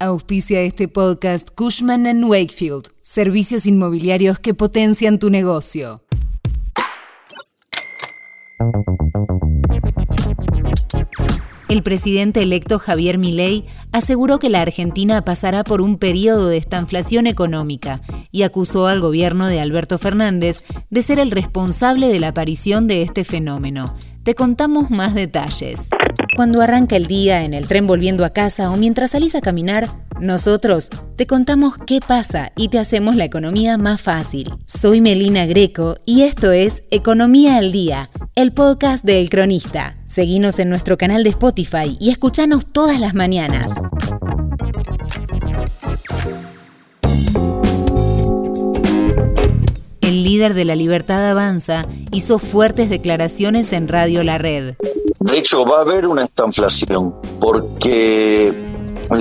Auspicia este podcast Cushman ⁇ Wakefield, servicios inmobiliarios que potencian tu negocio. El presidente electo Javier Milei aseguró que la Argentina pasará por un periodo de estanflación económica y acusó al gobierno de Alberto Fernández de ser el responsable de la aparición de este fenómeno. Te contamos más detalles. Cuando arranca el día en el tren volviendo a casa o mientras salís a caminar, nosotros te contamos qué pasa y te hacemos la economía más fácil. Soy Melina Greco y esto es Economía al Día, el podcast de El Cronista. Seguinos en nuestro canal de Spotify y escuchanos todas las mañanas. El líder de la Libertad Avanza hizo fuertes declaraciones en Radio La Red. De hecho, va a haber una estanflación, porque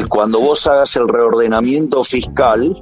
cuando vos hagas el reordenamiento fiscal,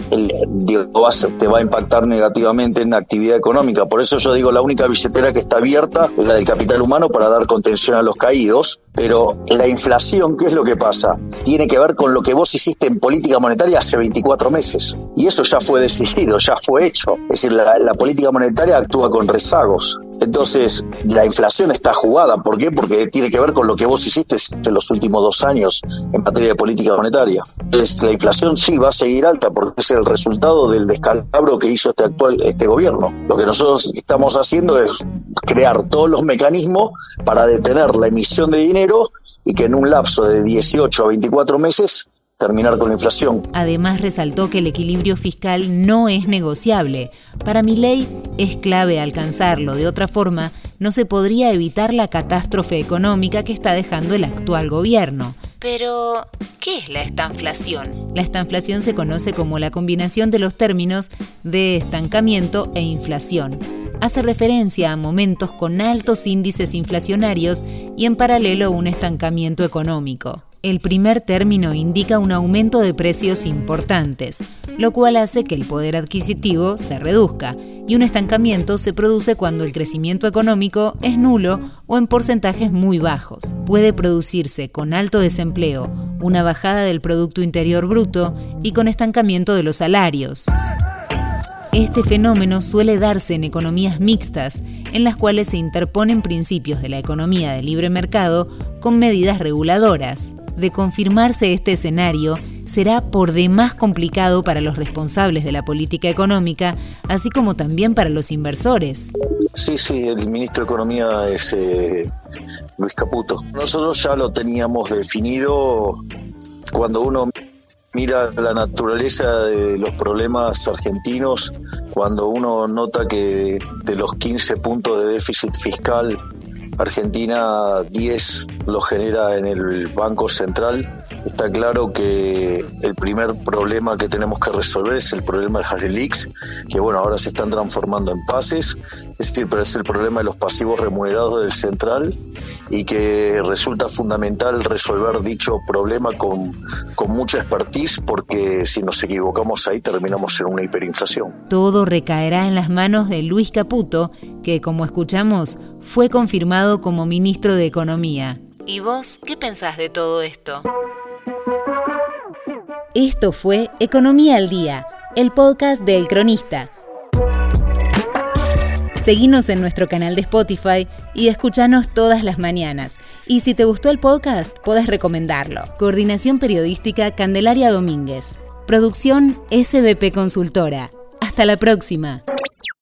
te va a impactar negativamente en la actividad económica. Por eso yo digo, la única billetera que está abierta es la del capital humano para dar contención a los caídos, pero la inflación, ¿qué es lo que pasa? Tiene que ver con lo que vos hiciste en política monetaria hace 24 meses. Y eso ya fue decidido, ya fue hecho. Es decir, la política monetaria actúa con rezagos. Entonces, la inflación está jugada. ¿Por qué? Porque tiene que ver con lo que vos hiciste en los últimos dos años en materia de política monetaria. Entonces, la inflación sí va a seguir alta porque es el resultado del descalabro que hizo este actual este gobierno. Lo que nosotros estamos haciendo es crear todos los mecanismos para detener la emisión de dinero y que en un lapso de 18 a 24 meses terminar con la inflación. Además resaltó que el equilibrio fiscal no es negociable. Para mi ley es clave alcanzarlo, de otra forma no se podría evitar la catástrofe económica que está dejando el actual gobierno. Pero, ¿qué es la estanflación? La estanflación se conoce como la combinación de los términos de estancamiento e inflación. Hace referencia a momentos con altos índices inflacionarios y en paralelo un estancamiento económico. El primer término indica un aumento de precios importantes, lo cual hace que el poder adquisitivo se reduzca, y un estancamiento se produce cuando el crecimiento económico es nulo o en porcentajes muy bajos. Puede producirse con alto desempleo, una bajada del Producto Interior Bruto y con estancamiento de los salarios. Este fenómeno suele darse en economías mixtas, en las cuales se interponen principios de la economía de libre mercado con medidas reguladoras de confirmarse este escenario, será por demás complicado para los responsables de la política económica, así como también para los inversores. Sí, sí, el ministro de Economía es eh, Luis Caputo. Nosotros ya lo teníamos definido cuando uno mira la naturaleza de los problemas argentinos, cuando uno nota que de los 15 puntos de déficit fiscal Argentina 10 lo genera en el Banco Central. Está claro que el primer problema que tenemos que resolver es el problema del Leaks, que bueno, ahora se están transformando en pases, es decir, pero es el problema de los pasivos remunerados del central y que resulta fundamental resolver dicho problema con, con mucha expertise porque si nos equivocamos ahí terminamos en una hiperinflación. Todo recaerá en las manos de Luis Caputo, que como escuchamos fue confirmado como ministro de Economía. ¿Y vos qué pensás de todo esto? Esto fue Economía al Día, el podcast de El Cronista. Seguinos en nuestro canal de Spotify y escuchanos todas las mañanas. Y si te gustó el podcast, podés recomendarlo. Coordinación Periodística Candelaria Domínguez. Producción SBP Consultora. Hasta la próxima.